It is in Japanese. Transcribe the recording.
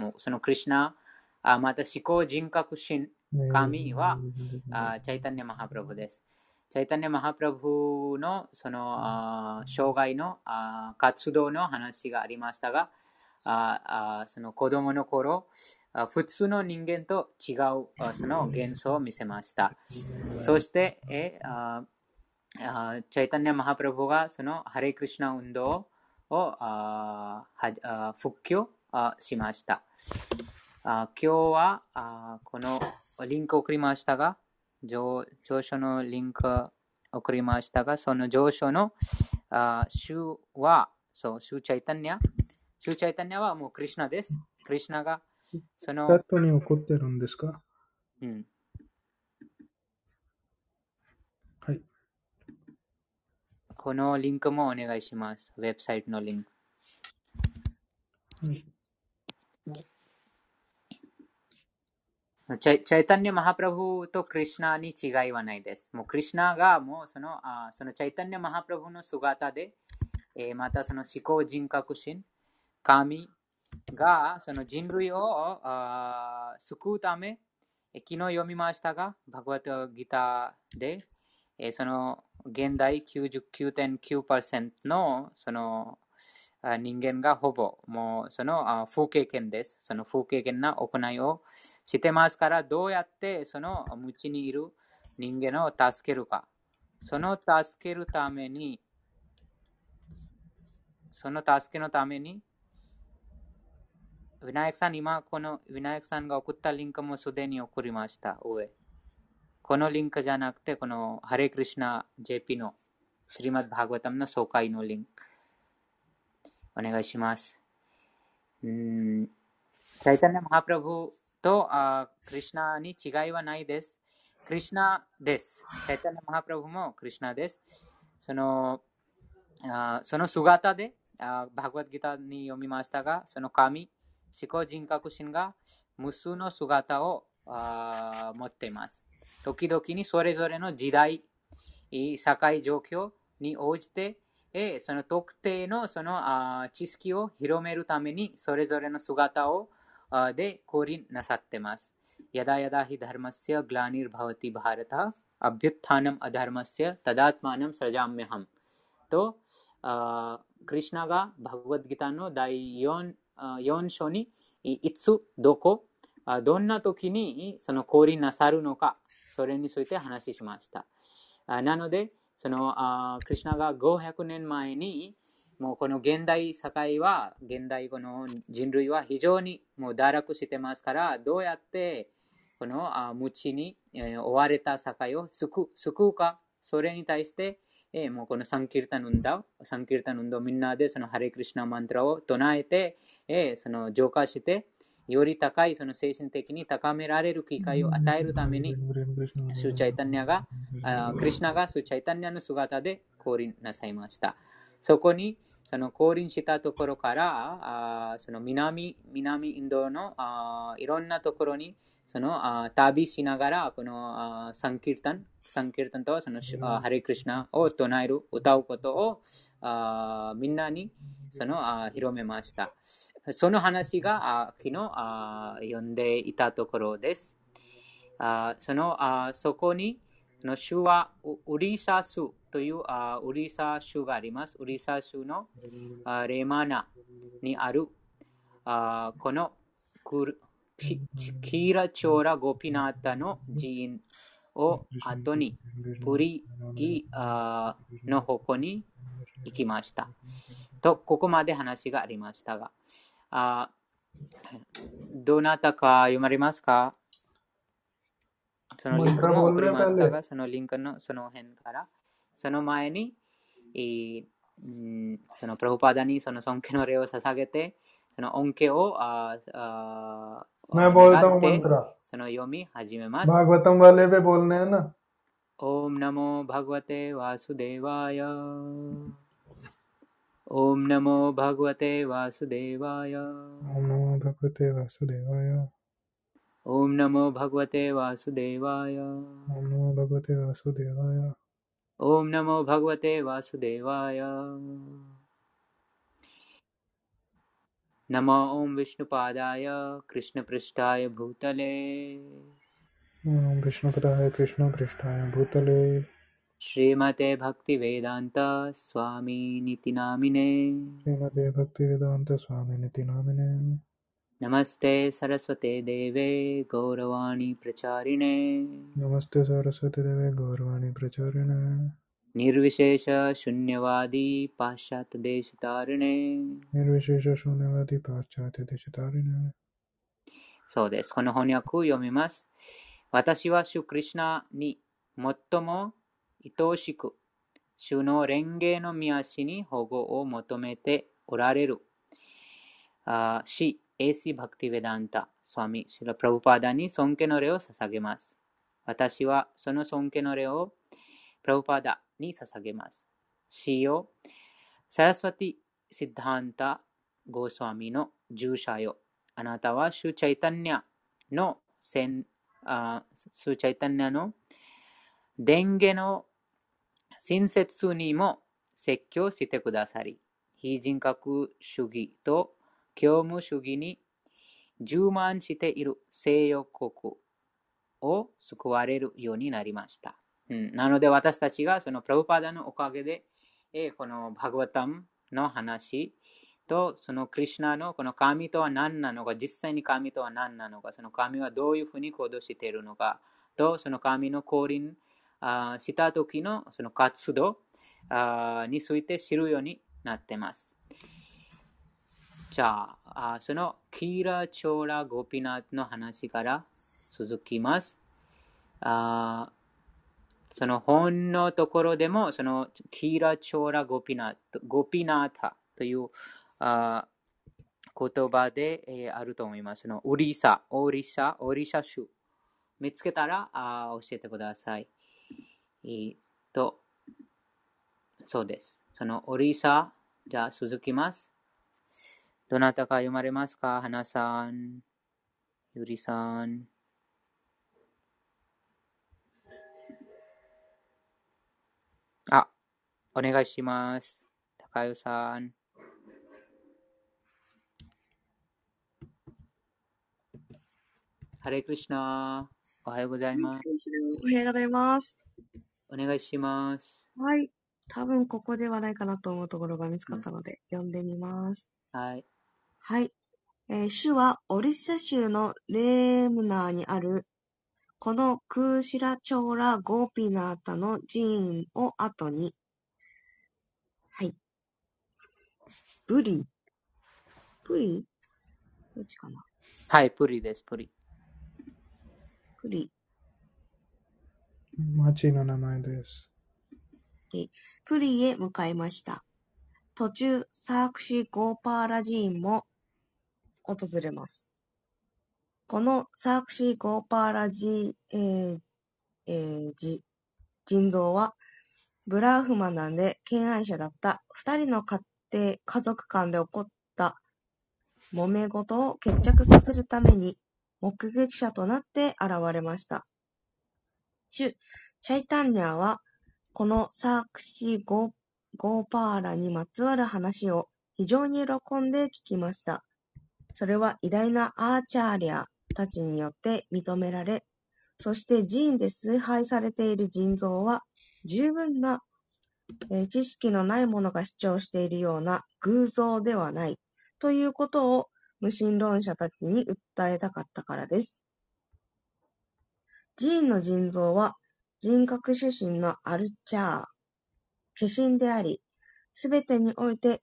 もうそのクリュナ、あまた思考人格心、神は、あチャイタニア・マハプラブです。チャイタニア・マハプラブのそのあ障害のあ活動の話がありましたが、ああその子供の頃、普通の人間と違うその幻想を見せました。そして、えあチャイタニア・マハプラブがそのハレクリシナ運動をあ復旧しました。あ今日はあこのリンクを送りましたが、上上書のリンクを送りましたが、その上書のあ週は、そう、週チャイタニア。週チャイタニアはもうクリシナです。クリシナが、その。チャットに起こってるんですか？うん。はい。このリンクもお願いします。ウェブサイトのリンク。はいチャイタニア・マハプラブとクリシナに違いはないです。もうクリシナがもうそのあそのチャイタニア・マハプラブの姿で、えー、またその思考人格心、神がその人類をあ救うため、昨日読みましたが、バグワッドギターで、えー、その現代99.9%のその人間がほぼもうその不経験です。その不経験な行いをしてますから、どうやってその無知にいる人間を助けるか。その助けるために、その助けのために、ウィナイクさん、今このウィナイクさんが送ったリンクもすでに送りました。上。このリンクじゃなくて、このハレクリシナ JP のシリマッバーガタムの紹介のリンク。お願いします。うん、チャイタニア・マハプラブとあクリュナに違いはないです。クリュナです。チャイタニ・マハプラブもクリュナです。そのあその姿であバグワッギターに読みましたが、その神、思考人格心が無数の姿をあ持っています。時々にそれぞれの時代、社会状況に応じてえその特定のそのあ知識を広めるためにそれぞれの姿をで降臨なさってます。やだやだひダルマスヤグラニルバワティバハラタアビュッタナムアダルマスヤタダーマナムサラジャンメハムとクリシナがバグワッドギターの第 4, 4章にいつどこどんな時にその降臨なさるのかそれについて話しました。なので、そのクリュナが500年前にもうこの現代社会は現代この人類は非常にもう堕落してますからどうやってこの無知に、えー、追われた社会を救うか？それに対して、えー、もうこのサンキルタヌンダサンキルタヌンダみんなでそのハレクリシナマントラを唱えて、えー、その浄化してより高いその精神的に高められる機会を与えるために、スーチャイタニアが、クリシナがスーチャイタニアの姿で降臨なさいました。そこに、その降臨したところから、その南南インドのいろんなところにその旅しながら、このサンキルタン、サンキルタンとそのハレクリシナを唱える、歌うことをみんなにその広めました。その話が昨日読んでいたところです。そのそこにの州はウリサ州というウリサ州があります。ウリサ州のレマナにあるこのキーラチョーラ・ゴピナータの寺院を後にプリの方向に行きました。と、ここまで話がありましたが、あどなたか読まれますか？सनोलिंकनो सनोलिंकनो सनोहेनकारा सनोमायनी ई सनो प्रभुपादानी सनो सोंकिनो रेव ससागेते सनो ओंके ओ मैं बोलता हूँ मंत्र सनो योमी हाजिमे मास भागवतम वाले पे बोलने हैं ना ओम नमो भगवते वासुदेवाय ओम नमो भगवते वासुदेवाय ओम नमो भगवते वासुदेवाय ओम नमो भगवते वासुदेवाय। ओम नमो भगवते वासुदेवाय। ओम नमो भगवते वासुदेवाय। नमो ॐ विष्णुपादाय कृष्णपृष्ठाय भूतले। ॐ विष्णुपदाय कृष्णपृष्ठाय भूतले। श्रीमते भक्तिवेदान्त स्वामीनिति नामिने। श्रीमते भक्तिवेदान्तस्वामिनिति नामिने। नमस्ते सरस्वते देवे गौरवाणी प्रचारिणे नमस्ते सरस्वतीदेवे गौरवाणी प्रचारिणे निर्विशेष शून्यवादी पाश्चात्यदेशतारिणे निर्विशेषशून्यवादी पाश्चात्यदेशतारिणे そうです。この翻訳を読みます。私は主クリシュナに最も愛しく、主の蓮華の御足に保護を求めておられる。あー シ・エーシ・バクティ・ヴェダンタ、スワミ・シラ・プラブパーダに尊敬の礼を捧げます。私はその尊敬の礼をプラブパーダに捧げます。シよ、サラスワティ・シッダンタ・ゴースワミの従者よ。あなたは主チャイタニャの先あ主チャイタニャの伝言の親切にも説教してくださり、非人格主義と教務主義に充満している西洋国を救われるようになりました。うん、なので私たちがそのプラブパダのおかげで、えーこのバグワタムの話とそのクリシュナのこの神とは何なのか、実際に神とは何なのか、その神はどういうふうに行動しているのか、とその神の降臨あした時のその活動あについて知るようになってます。じゃあ、あそのキーラ・チョーラ・ゴピナーの話から続きます。あその本のところでも、そのキーラ・チョーラ・ゴピナーゴピナータというあ言葉で、えーあると思います。そのオリサ、オリサ、オリサ州。見つけたらあ教えてください。えーっと、そうです。そのオリサ、じゃあ続きます。どなたか読まれますか花さん、ゆりさん。あ、お願いします。高代さん。ハレークリシュナおはようございます。おはようございます。お願いします。はい。多分ここではないかなと思うところが見つかったので、読んでみます。はい。はい。えー主はオリッサ州のレームナーにある、このクーシラチョーラ・ゴーピナータの寺院を後に、はい。ブリ。ブリ？どっちかな？はい、プリです、プリ。ブリ。町の名前です。プリへ向かいました。途中、サークシ・ゴーパーラ寺院も訪れます。このサークシー・ゴーパーラ寺、えーえーじ人造は、ブラーフマナンで敬愛者だった二人の家庭、家族間で起こった揉め事を決着させるために目撃者となって現れました。主、チャイタンニャーは、このサークシーゴーゴーパーラにまつわる話を非常に喜んで聞きました。それは偉大なアーチャーリャたちによって認められ、そして寺院で崇拝されている人造は十分な、えー知識のない者が主張しているような偶像ではないということを無神論者たちに訴えたかったからです。寺院の人造は人格主神のアルチャー、化身であり、すべてにおいて